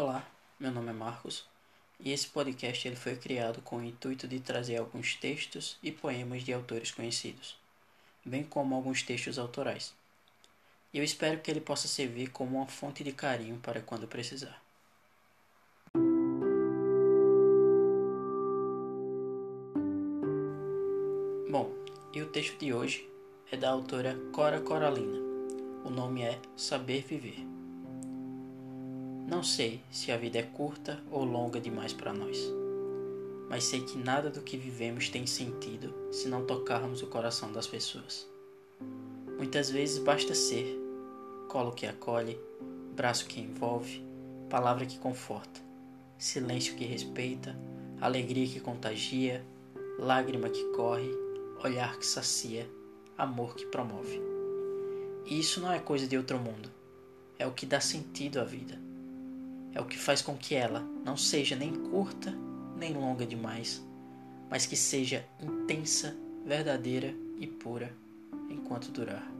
Olá, meu nome é Marcos e esse podcast ele foi criado com o intuito de trazer alguns textos e poemas de autores conhecidos, bem como alguns textos autorais. Eu espero que ele possa servir como uma fonte de carinho para quando precisar. Bom, e o texto de hoje é da autora Cora Coralina. O nome é Saber Viver. Não sei se a vida é curta ou longa demais para nós, mas sei que nada do que vivemos tem sentido se não tocarmos o coração das pessoas. Muitas vezes basta ser colo que acolhe, braço que envolve, palavra que conforta, silêncio que respeita, alegria que contagia, lágrima que corre, olhar que sacia, amor que promove. E isso não é coisa de outro mundo, é o que dá sentido à vida é o que faz com que ela não seja nem curta nem longa demais, mas que seja intensa, verdadeira e pura enquanto durar.